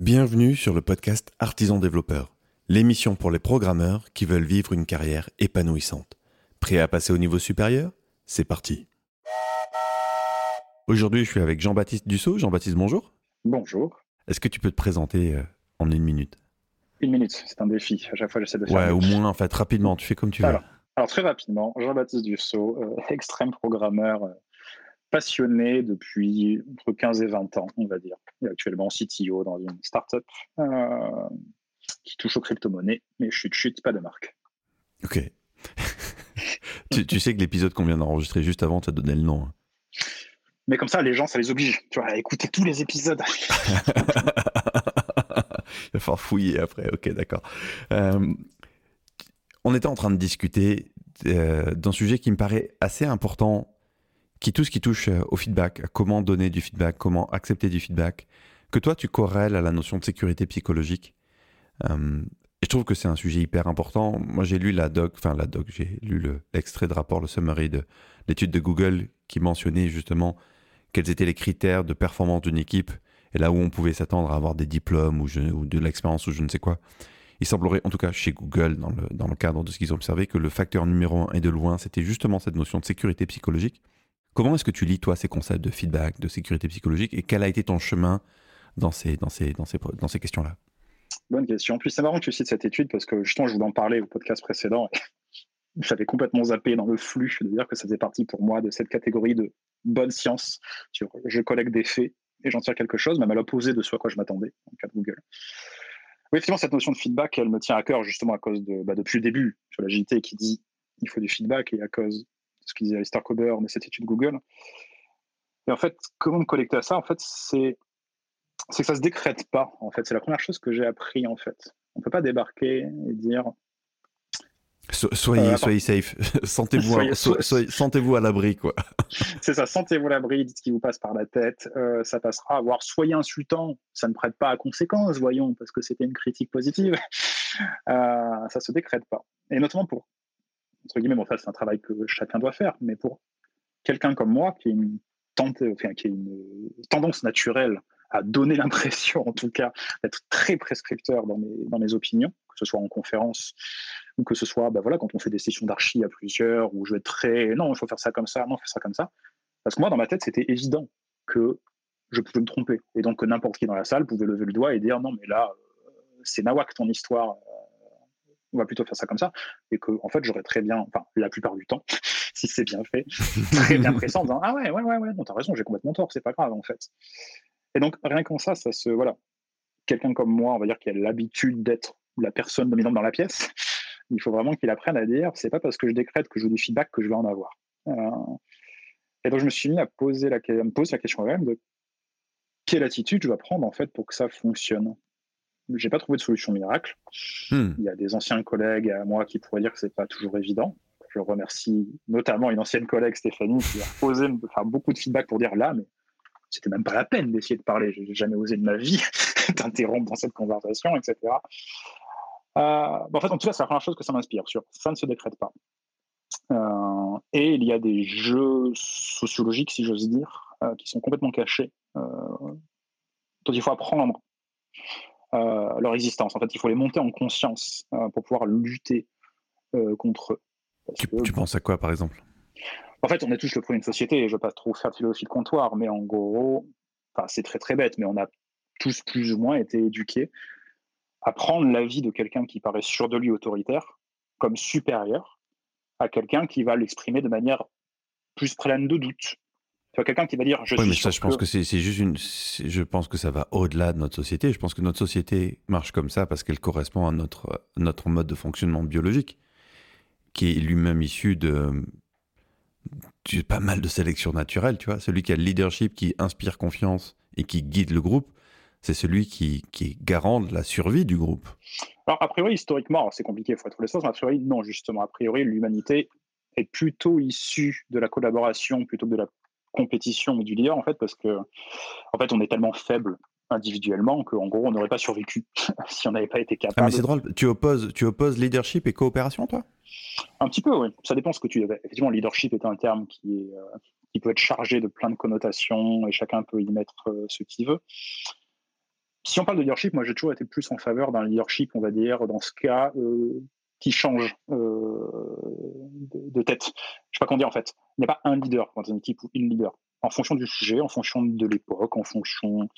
Bienvenue sur le podcast Artisan Développeur, l'émission pour les programmeurs qui veulent vivre une carrière épanouissante. Prêt à passer au niveau supérieur? C'est parti. Aujourd'hui, je suis avec Jean-Baptiste Dussault. Jean-Baptiste, bonjour. Bonjour. Est-ce que tu peux te présenter euh, en une minute? Une minute, c'est un défi. À chaque fois, j'essaie de faire. Ouais, au moins, en fait, rapidement, tu fais comme tu veux. Alors, alors très rapidement, Jean-Baptiste Dussault, euh, extrême programmeur, euh, passionné depuis entre 15 et 20 ans, on va dire. Et actuellement CTO dans une startup euh, qui touche aux crypto-monnaies, mais chut, chut, pas de marque. Ok. tu, tu, sais que l'épisode qu'on vient d'enregistrer juste avant, tu as donné le nom. Hein. Mais comme ça, les gens, ça les oblige, tu vois, à écouter tous les épisodes. Il va falloir fouiller après, ok, d'accord. Euh, on était en train de discuter euh, d'un sujet qui me paraît assez important qui tout ce qui touche euh, au feedback, à comment donner du feedback, comment accepter du feedback, que toi tu corrèles à la notion de sécurité psychologique. Euh, et je trouve que c'est un sujet hyper important. Moi j'ai lu la doc, enfin la doc, j'ai lu l'extrait de rapport, le summary de l'étude de Google qui mentionnait justement quels étaient les critères de performance d'une équipe et là où on pouvait s'attendre à avoir des diplômes ou, de l'expérience ou je ne sais quoi. Il semblerait, en tout cas chez Google, dans le, dans le cadre de ce qu'ils ont observé, que le facteur numéro un et de loin, c'était justement cette notion de sécurité psychologique. Comment est-ce que tu lis, toi, ces concepts de feedback, de sécurité psychologique, et quel a été ton chemin dans ces, dans ces, dans ces, dans ces questions-là? Bonne question. Puis c'est marrant que tu cites cette étude parce que justement, je voulais en parler au podcast précédent. J'avais complètement zappé dans le flux de dire que ça faisait partie pour moi de cette catégorie de bonne science. Je collecte des faits et j'en tire quelque chose, même à l'opposé de ce à quoi je m'attendais, en cas de Google. Oui, effectivement, cette notion de feedback, elle me tient à cœur justement à cause de, bah, depuis le début, sur l'agilité qui dit il faut du feedback et à cause ce qu'ils disait Alistair Coburn de cette étude Google. Et en fait, comment me connecter à ça En fait, c'est c'est que ça se décrète pas. En fait, c'est la première chose que j'ai appris. En fait, on peut pas débarquer et dire. soyez, euh, soyez safe, sentez-vous, sentez-vous à l'abri, quoi. c'est ça, sentez-vous à l'abri, dites ce qui vous passe par la tête, euh, ça passera. Voire soyez insultant, ça ne prête pas à conséquence, voyons, parce que c'était une critique positive. Euh, ça se décrète pas. Et notamment pour entre guillemets, c'est un travail que chacun doit faire, mais pour quelqu'un comme moi qui a une, tendance naturelle à donner l'impression, en tout cas, d'être très prescripteur dans mes, opinions, que ce soit en conférence ou que ce soit bah voilà, quand on fait des sessions d'archi à plusieurs, où je vais être très non, il faut faire ça comme ça, non, il faut faire ça comme ça. Parce que moi, dans ma tête, c'était évident que je pouvais me tromper. Et donc que n'importe qui dans la salle pouvait lever le doigt et dire non, mais là, euh, c'est nawak ton histoire, on va plutôt faire ça comme ça, et que en fait j'aurais très bien, enfin la plupart du temps, si c'est bien fait, très bien pressant en disant ah ouais ouais ouais ouais, non t'as raison, j'ai complètement tort, c'est pas grave en fait. Et donc rien qu'en ça, ça se voilà, quelqu'un comme moi, on va dire qui a l'habitude d'être la personne dominante dans la pièce, il faut vraiment qu'il apprenne à dire c'est pas parce que je décrète que je veux du feedback que je vais en avoir. Euh, et donc je me suis mis à poser la, à me poser la question même de quelle attitude je dois prendre en fait pour que ça fonctionne j'ai pas trouvé de solution miracle. Hmm. Il y a des anciens collègues à moi qui pourraient dire que c'est pas toujours évident. Je remercie notamment une ancienne collègue, Stéphanie, qui a osé me faire beaucoup de feedback pour dire là, mais c'était même pas la peine d'essayer de parler. J'ai jamais osé de ma vie d'interrompre dans cette conversation, etc. Euh, en fait, en tout cas, c'est la première chose que ça m'inspire. Sur ça ne se décrète pas. Euh, et il y a des jeux sociologiques, si j'ose dire, euh, qui sont complètement cachés, dont il faut apprendre leur existence. En fait, il faut les monter en conscience euh, pour pouvoir lutter euh, contre eux. Tu, penses à quoi, par exemple? En fait, on est tous le premier de société, je ne veux pas trop faire philosophie de comptoir, mais en gros, c'est très très bête, mais on a tous plus ou moins été éduqués à prendre l'avis de quelqu'un qui paraît sûr de lui autoritaire comme supérieur à quelqu'un qui va l'exprimer de manière plus pleine de doute, quelqu'un qui va dire je oui, mais ça, je pense que c'est juste une. Je pense que ça va au-delà de notre société. Je pense que notre société marche comme ça parce qu'elle correspond à notre, notre mode de fonctionnement biologique, qui est lui-même issu de, pas mal de sélection naturelle, tu vois. Celui qui a le leadership, qui inspire confiance et qui guide le groupe, c'est celui qui, qui est garant de la survie du groupe. Alors, a priori, historiquement, c'est compliqué, il faut être les choses, mais a priori, non, justement. A priori, l'humanité est plutôt issue de la collaboration plutôt que de la compétition du leader en fait parce que en fait on est tellement faible individuellement qu'en gros on n'aurait pas survécu si on n'avait pas été capable. Ah mais c'est drôle, tu opposes, tu opposes leadership et coopération toi? Un petit peu oui, ça dépend ce que tu Effectivement leadership est un terme qui, est, euh, qui peut être chargé de plein de connotations et chacun peut y mettre euh, ce qu'il veut. si on parle de leadership, moi j'ai toujours été plus en faveur d'un leadership, on va dire, dans ce cas, qui change de, tête. Je ne sais pas comment dire en fait. Il n'y a pas un leader dans une équipe ou une leader en fonction du sujet, en fonction de l'époque, en fonction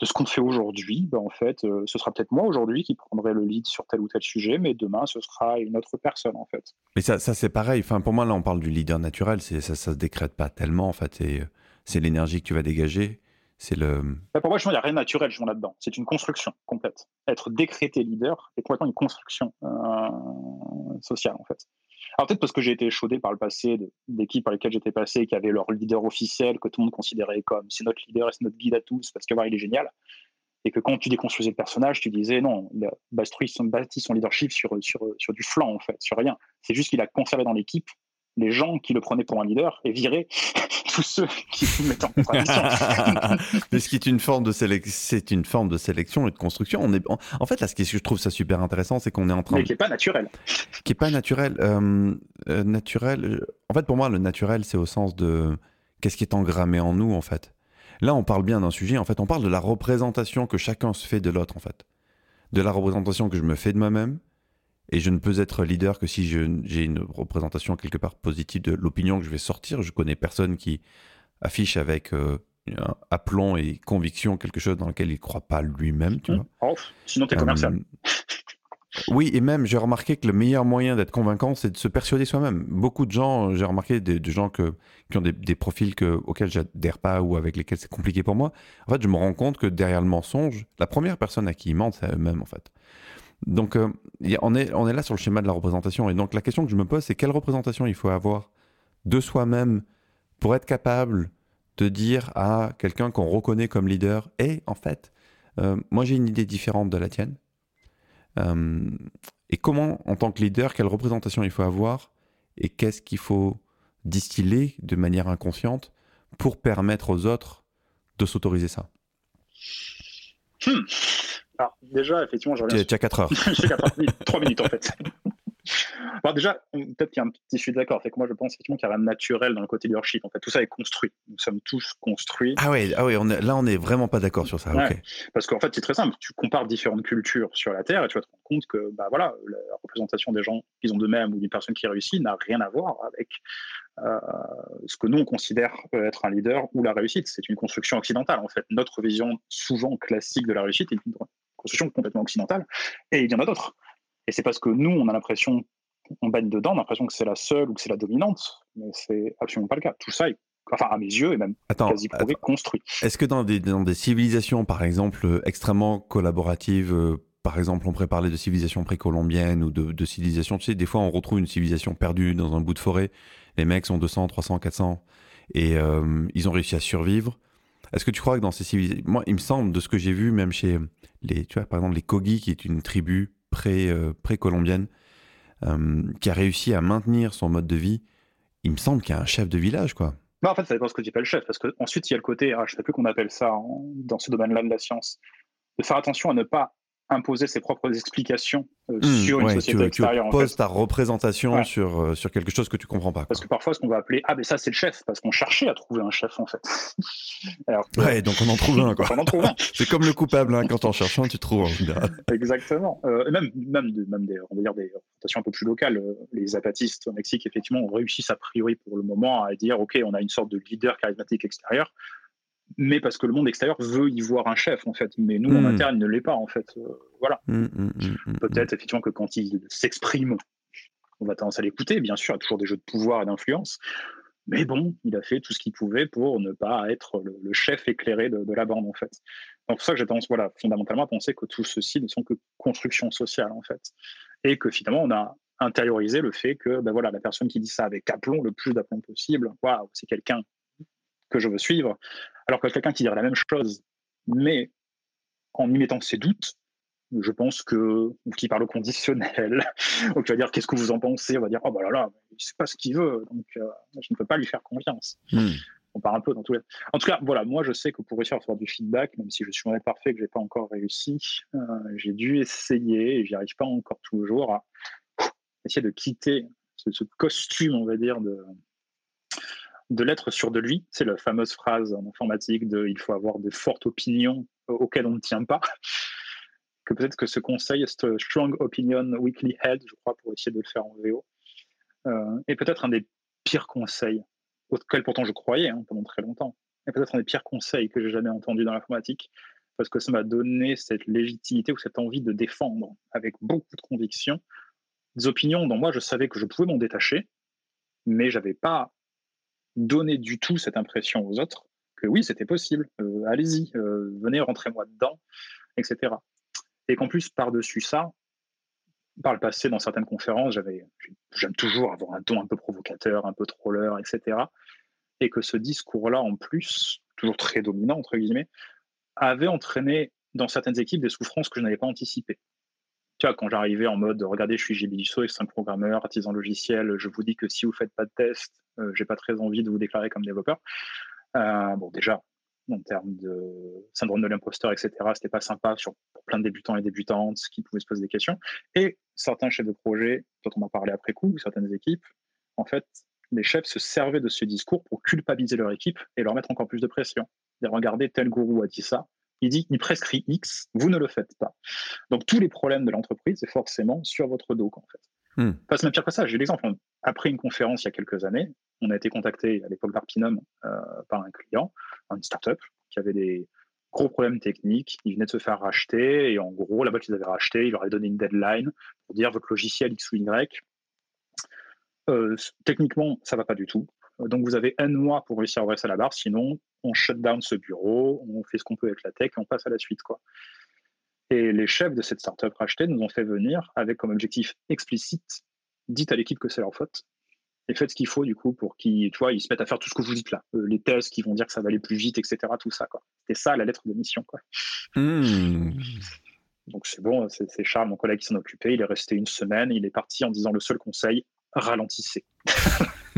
de ce qu'on fait aujourd'hui, ben en fait, euh, ce sera peut-être moi aujourd'hui qui prendrai le lead sur tel ou tel sujet, mais demain, ce sera une autre personne, en fait. Mais ça, ça c'est pareil. Enfin, pour moi, là, on parle du leader naturel. Ça, ça se décrète pas tellement, en fait. C'est l'énergie que tu vas dégager. C'est le. Ben, pour moi, il n'y a rien de naturel, je là-dedans. C'est une construction complète. Être décrété leader est complètement une construction euh, sociale, en fait. Alors peut-être parce que j'ai été échaudé par le passé d'équipes par lesquelles j'étais passé, qui avaient leur leader officiel, que tout le monde considérait comme c'est notre leader c'est notre guide à tous, parce que est génial. Et que quand tu déconstruisais le personnage, tu disais non, il a bâti son, leadership sur du flanc, en fait, sur rien. C'est juste qu'il a conservé dans l'équipe les gens qui le prenaient pour un leader et virer tous ceux qui se mettaient en contradiction. Mais ce qui est une forme de sélection, c'est une forme de sélection et de construction. On est, en fait, là, ce que je trouve ça super intéressant, c'est qu'on est en train. Mais qui n'est pas naturel. Qui n'est pas naturel. Euh, euh, naturel. En fait, pour moi, le naturel, c'est au sens de qu'est-ce qui est engrammé en nous, en fait. Là, on parle bien d'un sujet. En fait, on parle de la représentation que chacun se fait de l'autre, en fait. De la représentation que je me fais de moi-même et je ne peux être leader que si j'ai une représentation quelque part positive de l'opinion que je vais sortir. Je connais personne qui affiche avec euh, aplomb et conviction quelque chose dans lequel il ne croit pas lui-même. Tu mmh. vois. Oh, sinon, tu es commercial. Euh, oui, et même, j'ai remarqué que le meilleur moyen d'être convaincant, c'est de se persuader soi-même. Beaucoup de gens, j'ai remarqué des, gens que, qui ont des, des profils que, auxquels j'adhère pas ou avec lesquels c'est compliqué pour moi. En fait, je me rends compte que derrière le mensonge, la première personne à qui ils mentent, c'est eux-mêmes, en fait. Donc, euh, on, est, on est là sur le schéma de la représentation. Et donc, la question que je me pose, c'est quelle représentation il faut avoir de soi-même pour être capable de dire à quelqu'un qu'on reconnaît comme leader Hé, en fait, euh, moi j'ai une idée différente de la tienne. Euh, et comment, en tant que leader, quelle représentation il faut avoir et qu'est-ce qu'il faut distiller de manière inconsciente pour permettre aux autres de s'autoriser ça? Hmm. Alors, déjà, effectivement, je reviens. Tu as 4 heures. J'ai 4 heures, 3 minutes en fait. Alors déjà, peut-être qu'il y a un petit, je suis d'accord, fait que moi je pense effectivement qu'il y a rien de naturel dans le côté leadership. En fait, tout ça est construit. Nous sommes tous construits. Ah oui, ah ouais, on là on n'est vraiment pas d'accord sur ça. Parce qu'en fait, c'est très simple. Tu compares différentes cultures sur la Terre et tu vas te rendre compte que bah voilà, la représentation des gens qu'ils ont d'eux-mêmes ou d'une personne qui réussit n'a rien à voir avec euh, ce que nous on considère être un leader ou la réussite. C'est une construction occidentale en fait. Notre vision souvent classique de la réussite est une construction complètement occidentale, et il y en a d'autres. Et c'est parce que nous, on a l'impression, on baigne dedans, on a l'impression que c'est la seule ou que c'est la dominante, mais c'est absolument pas le cas. Tout ça est, enfin à mes yeux, et même quasi prouvé, construit. Est-ce que dans des, dans des civilisations, par exemple, extrêmement collaboratives, euh, par exemple, on pourrait parler de civilisation précolombienne ou de, de civilisation, tu sais, des fois on retrouve une civilisation perdue dans un bout de forêt, les mecs sont 200, 300, 400, et euh, ils ont réussi à survivre. Est-ce que tu crois que dans ces civilisations, moi, il me semble de ce que j'ai vu, même chez les, tu vois, par exemple, les Kogi, qui est une tribu euh, colombienne euh, qui a réussi à maintenir son mode de vie, il me semble qu'il y a un chef de village, quoi. Bah en fait, ça dépend ce que tu appelles chef, parce qu'ensuite, il y a le côté, ah, je ne sais plus qu'on appelle ça dans ce domaine-là de la science, de faire attention à ne pas imposer ses propres explications euh, hmm, sur une société extérieure. Tu poses ta représentation sur, euh, sur quelque chose que tu comprends pas. Parce que parfois, ce qu'on va appeler ah mais ça c'est le chef, parce qu'on cherchait à trouver un chef en fait. Alors, ouais, donc on en trouve un quoi. c'est comme le coupable, hein, quand en cherchant tu trouves. Exactement. Euh, même même, même des, on va dire des représentations un peu plus locales. Les apatistes au Mexique effectivement ont réussi a priori pour le moment à dire ok on a une sorte de leader charismatique extérieur mais parce que le monde extérieur veut y voir un chef en fait. Mais nous en hmm. interne, il ne l'est pas en fait. Euh, voilà. Hmm, hmm, Peut-être effectivement que quand il s'exprime, on va tendance à l'écouter. Bien sûr, il y a toujours des jeux de pouvoir et d'influence. Mais bon, il a fait tout ce qu'il pouvait pour ne pas être le, chef éclairé de, la bande en fait. Donc pour ça que j'ai tendance, voilà, fondamentalement à penser que tout ceci ne sont que constructions sociales en fait, et que finalement on a intériorisé le fait que ben voilà, la personne qui dit ça avec aplomb, le plus d'aplomb possible, waouh, c'est quelqu'un que je veux suivre. Alors que quelqu'un qui dirait la même chose, mais en y mettant ses doutes, je pense que, ou qui parle au conditionnel, ou qui va dire qu'est-ce que vous en pensez, on va dire oh bah là là, il sait pas ce qu'il veut, donc euh, je ne peux pas lui faire confiance. Hmm. On part un peu dans tous les. En tout cas, voilà, moi je sais que pour réussir à faire du feedback, même si je suis moins parfait, que j'ai pas encore réussi, euh, j'ai dû essayer et j'y arrive pas encore toujours à essayer de quitter ce, ce costume, on va dire, de, de l'être sûr de lui. C'est la fameuse phrase en informatique de il faut avoir de fortes opinions auxquelles on ne tient pas. Que peut-être que ce conseil, ce Strong Opinion Weekly Head, je crois, pour essayer de le faire en VO, euh, est peut-être un des pires conseils, auxquels pourtant je croyais hein, pendant très longtemps, et peut-être un des pires conseils que j'ai jamais entendu dans l'informatique, parce que ça m'a donné cette légitimité ou cette envie de défendre avec beaucoup de conviction des opinions dont moi je savais que je pouvais m'en détacher, mais j'avais pas donner du tout cette impression aux autres que oui, c'était possible, euh, allez-y, euh, venez, rentrez-moi dedans, etc. Et qu'en plus, par-dessus ça, par le passé, dans certaines conférences, j'aime toujours avoir un ton un peu provocateur, un peu troller, etc. Et que ce discours-là, en plus, toujours très dominant, entre guillemets, avait entraîné dans certaines équipes des souffrances que je n'avais pas anticipées. Tu vois, quand j'arrivais en mode, regardez, je suis c'est un programmeur, artisan logiciel, je vous dis que si vous faites pas de test, euh, j'ai pas très envie de vous déclarer comme développeur. Euh, bon, déjà, en termes de syndrome de l'imposteur, etc., c'était pas sympa sur, pour plein de débutants et débutantes qui pouvaient se poser des questions. Et certains chefs de projet, dont on a parlé après coup, certaines équipes, en fait, les chefs se servaient de ce discours pour culpabiliser leur équipe et leur mettre encore plus de pression. Et regardez, tel gourou a dit ça, il dit, il prescrit X, vous ne le faites pas. Donc tous les problèmes de l'entreprise, c'est forcément sur votre dos, en fait. Hmm. Pas même pire que ça. J'ai eu l'exemple. Après une conférence il y a quelques années, on a été contacté à l'époque d'Arpinum euh, par un client, une startup, qui avait des gros problèmes techniques. Ils venaient de se faire racheter et en gros, la boîte qu'ils avaient racheté, ils leur avaient donné une deadline pour dire votre logiciel X ou Y. Euh, techniquement, ça va pas du tout. Donc vous avez un mois pour réussir à redresser la barre, sinon on shut down ce bureau, on fait ce qu'on peut avec la tech et on passe à la suite. Quoi. Et les chefs de cette startup rachetée nous ont fait venir avec comme objectif explicite dites à l'équipe que c'est leur faute et faites ce qu'il faut du coup pour qu'ils ils se mettent à faire tout ce que vous dites là, euh, les tests qui vont dire que ça va aller plus vite, etc. Tout ça quoi. C'était ça la lettre de mission quoi. Hmm. Donc c'est bon, c'est Charles, mon collègue, qui s'en occupait. Il est resté une semaine. Il est parti en disant le seul conseil ralentissez.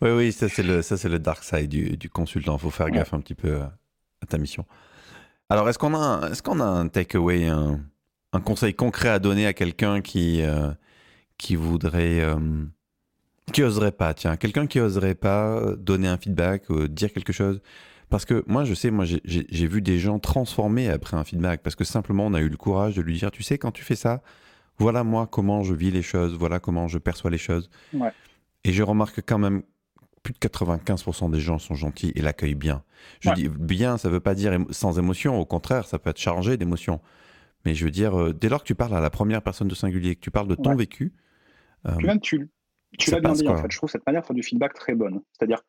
oui, oui, ça c'est le, ça le dark side du, du consultant. Il faut faire gaffe un petit peu à, ta mission. Alors, est-ce qu'on a, est-ce qu'on a un takeaway, un, un conseil concret à donner à quelqu'un qui, euh, qui voudrait, euh, qui oserait pas, tiens, quelqu'un qui oserait pas donner un feedback, ou dire quelque chose? Parce que moi, je sais, moi, j'ai vu des gens transformer après un feedback parce que simplement, on a eu le courage de lui dire, tu sais, quand tu fais ça, voilà moi comment je vis les choses, voilà comment je perçois les choses. Et je remarque quand même plus de 95% des gens sont gentils et l'accueillent bien. Je dis bien, ça ne veut pas dire sans émotion, au contraire, ça peut être chargé d'émotion. Mais je veux dire, euh, dès lors que tu parles à la première personne de singulier, que tu parles de ton vécu. Euh, même tu, tu l'as bien dit en fait. Je trouve cette manière de faire du feedback très bonne. C'est-à-dire,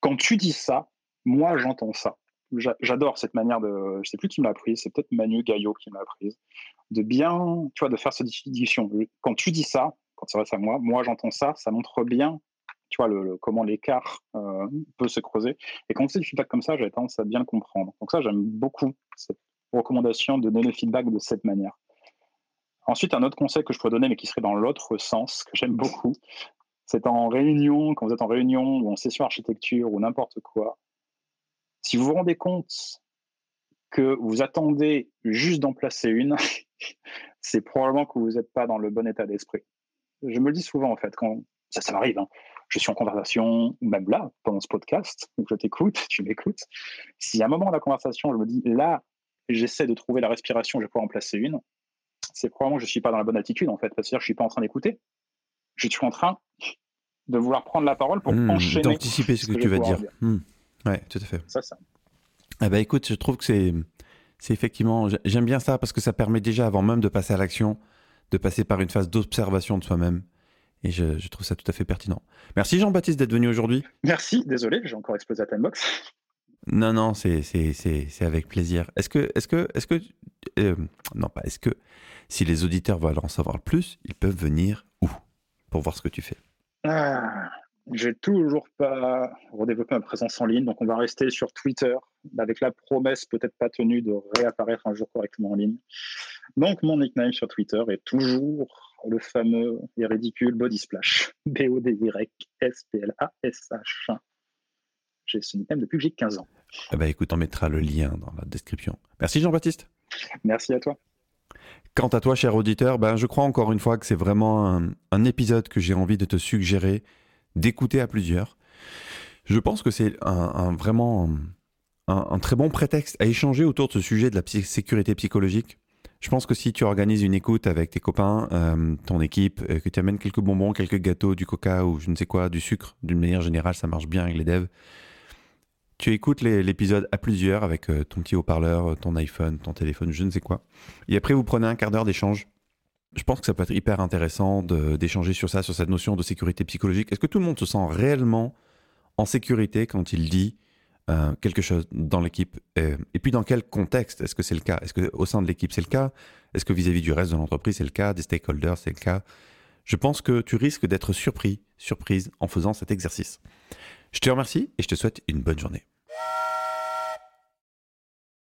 quand tu dis ça, moi j'entends ça. J'adore cette manière de. Je sais plus qui m'a appris, c'est peut-être Manu Gaillot qui m'a apprise. De bien, tu vois, de faire cette distinction. Quand tu dis ça, quand ça reste à moi, moi j'entends ça, ça montre bien, tu vois, le, comment l'écart euh, peut se creuser. Et quand c'est du feedback comme ça, j'ai tendance à bien le comprendre. Donc ça, j'aime beaucoup cette recommandation de donner le feedback de cette manière. Ensuite, un autre conseil que je pourrais donner, mais qui serait dans l'autre sens, que j'aime beaucoup, c'est en réunion, quand vous êtes en réunion ou en session architecture ou n'importe quoi, si vous vous rendez compte que vous attendez juste d'en placer une, c'est probablement que vous n'êtes pas dans le bon état d'esprit. Je me le dis souvent, en fait, quand ça, ça m'arrive, hein. je suis en conversation, même là, pendant ce podcast, où je t'écoute, tu m'écoutes. Si à un moment de la conversation, je me dis, là, j'essaie de trouver la respiration, je vais pouvoir en placer une, c'est probablement que je ne suis pas dans la bonne attitude, en fait, parce que je ne suis pas en train d'écouter. Je suis en train de vouloir prendre la parole pour mmh, enchaîner. D'anticiper ce que, tu vas dire. Mmh. Oui, tout à fait. Ça, ça. Eh ben, écoute, je trouve que c'est, c'est effectivement, j'aime bien ça parce que ça permet déjà, avant même de passer à l'action, de passer par une phase d'observation de soi-même. Et je, trouve ça tout à fait pertinent. Merci Jean-Baptiste d'être venu aujourd'hui. Merci, désolé, j'ai encore explosé la timebox. Non, non, c'est, c'est, c'est, c'est avec plaisir. Est-ce que, est-ce que, est-ce que, euh, non pas, est-ce que, si les auditeurs veulent en savoir plus, ils peuvent venir où pour voir ce que tu fais? Ah, j'ai toujours pas redéveloppé ma présence en ligne, donc on va rester sur Twitter avec la promesse peut-être pas tenue de réapparaître un jour correctement en ligne. Donc mon nickname sur Twitter est toujours le fameux et ridicule Body Splash. B-O-D-Y-S-P-L-A-S-H. J'ai ce nickname depuis que j'ai 15 ans. Eh ben, écoute, on mettra le lien dans la description. Merci Jean-Baptiste. Merci à toi. Quant à toi, cher auditeur, ben, je crois encore une fois que c'est vraiment un, un épisode que j'ai envie de te suggérer d'écouter à plusieurs. Je pense que c'est un, vraiment un, très bon prétexte à échanger autour de ce sujet de la sécurité psychologique. Je pense que si tu organises une écoute avec tes copains, euh, ton équipe, euh, que tu amènes quelques bonbons, quelques gâteaux, du coca ou je ne sais quoi, du sucre, d'une manière générale, ça marche bien avec les devs. Tu écoutes l'épisode à plusieurs avec euh, ton petit haut-parleur, ton iPhone, ton téléphone, je ne sais quoi. Et après, vous prenez un quart d'heure d'échange. Je pense que ça peut être hyper intéressant d'échanger sur ça, sur cette notion de sécurité psychologique. Est-ce que tout le monde se sent réellement en sécurité quand il dit euh, quelque chose dans l'équipe? Et puis dans quel contexte est-ce que c'est le cas? Est-ce qu'au sein de l'équipe c'est le cas? Est-ce que vis-à-vis du reste de l'entreprise c'est le cas? Des stakeholders c'est le cas? Je pense que tu risques d'être surpris, surprise en faisant cet exercice. Je te remercie et je te souhaite une bonne journée.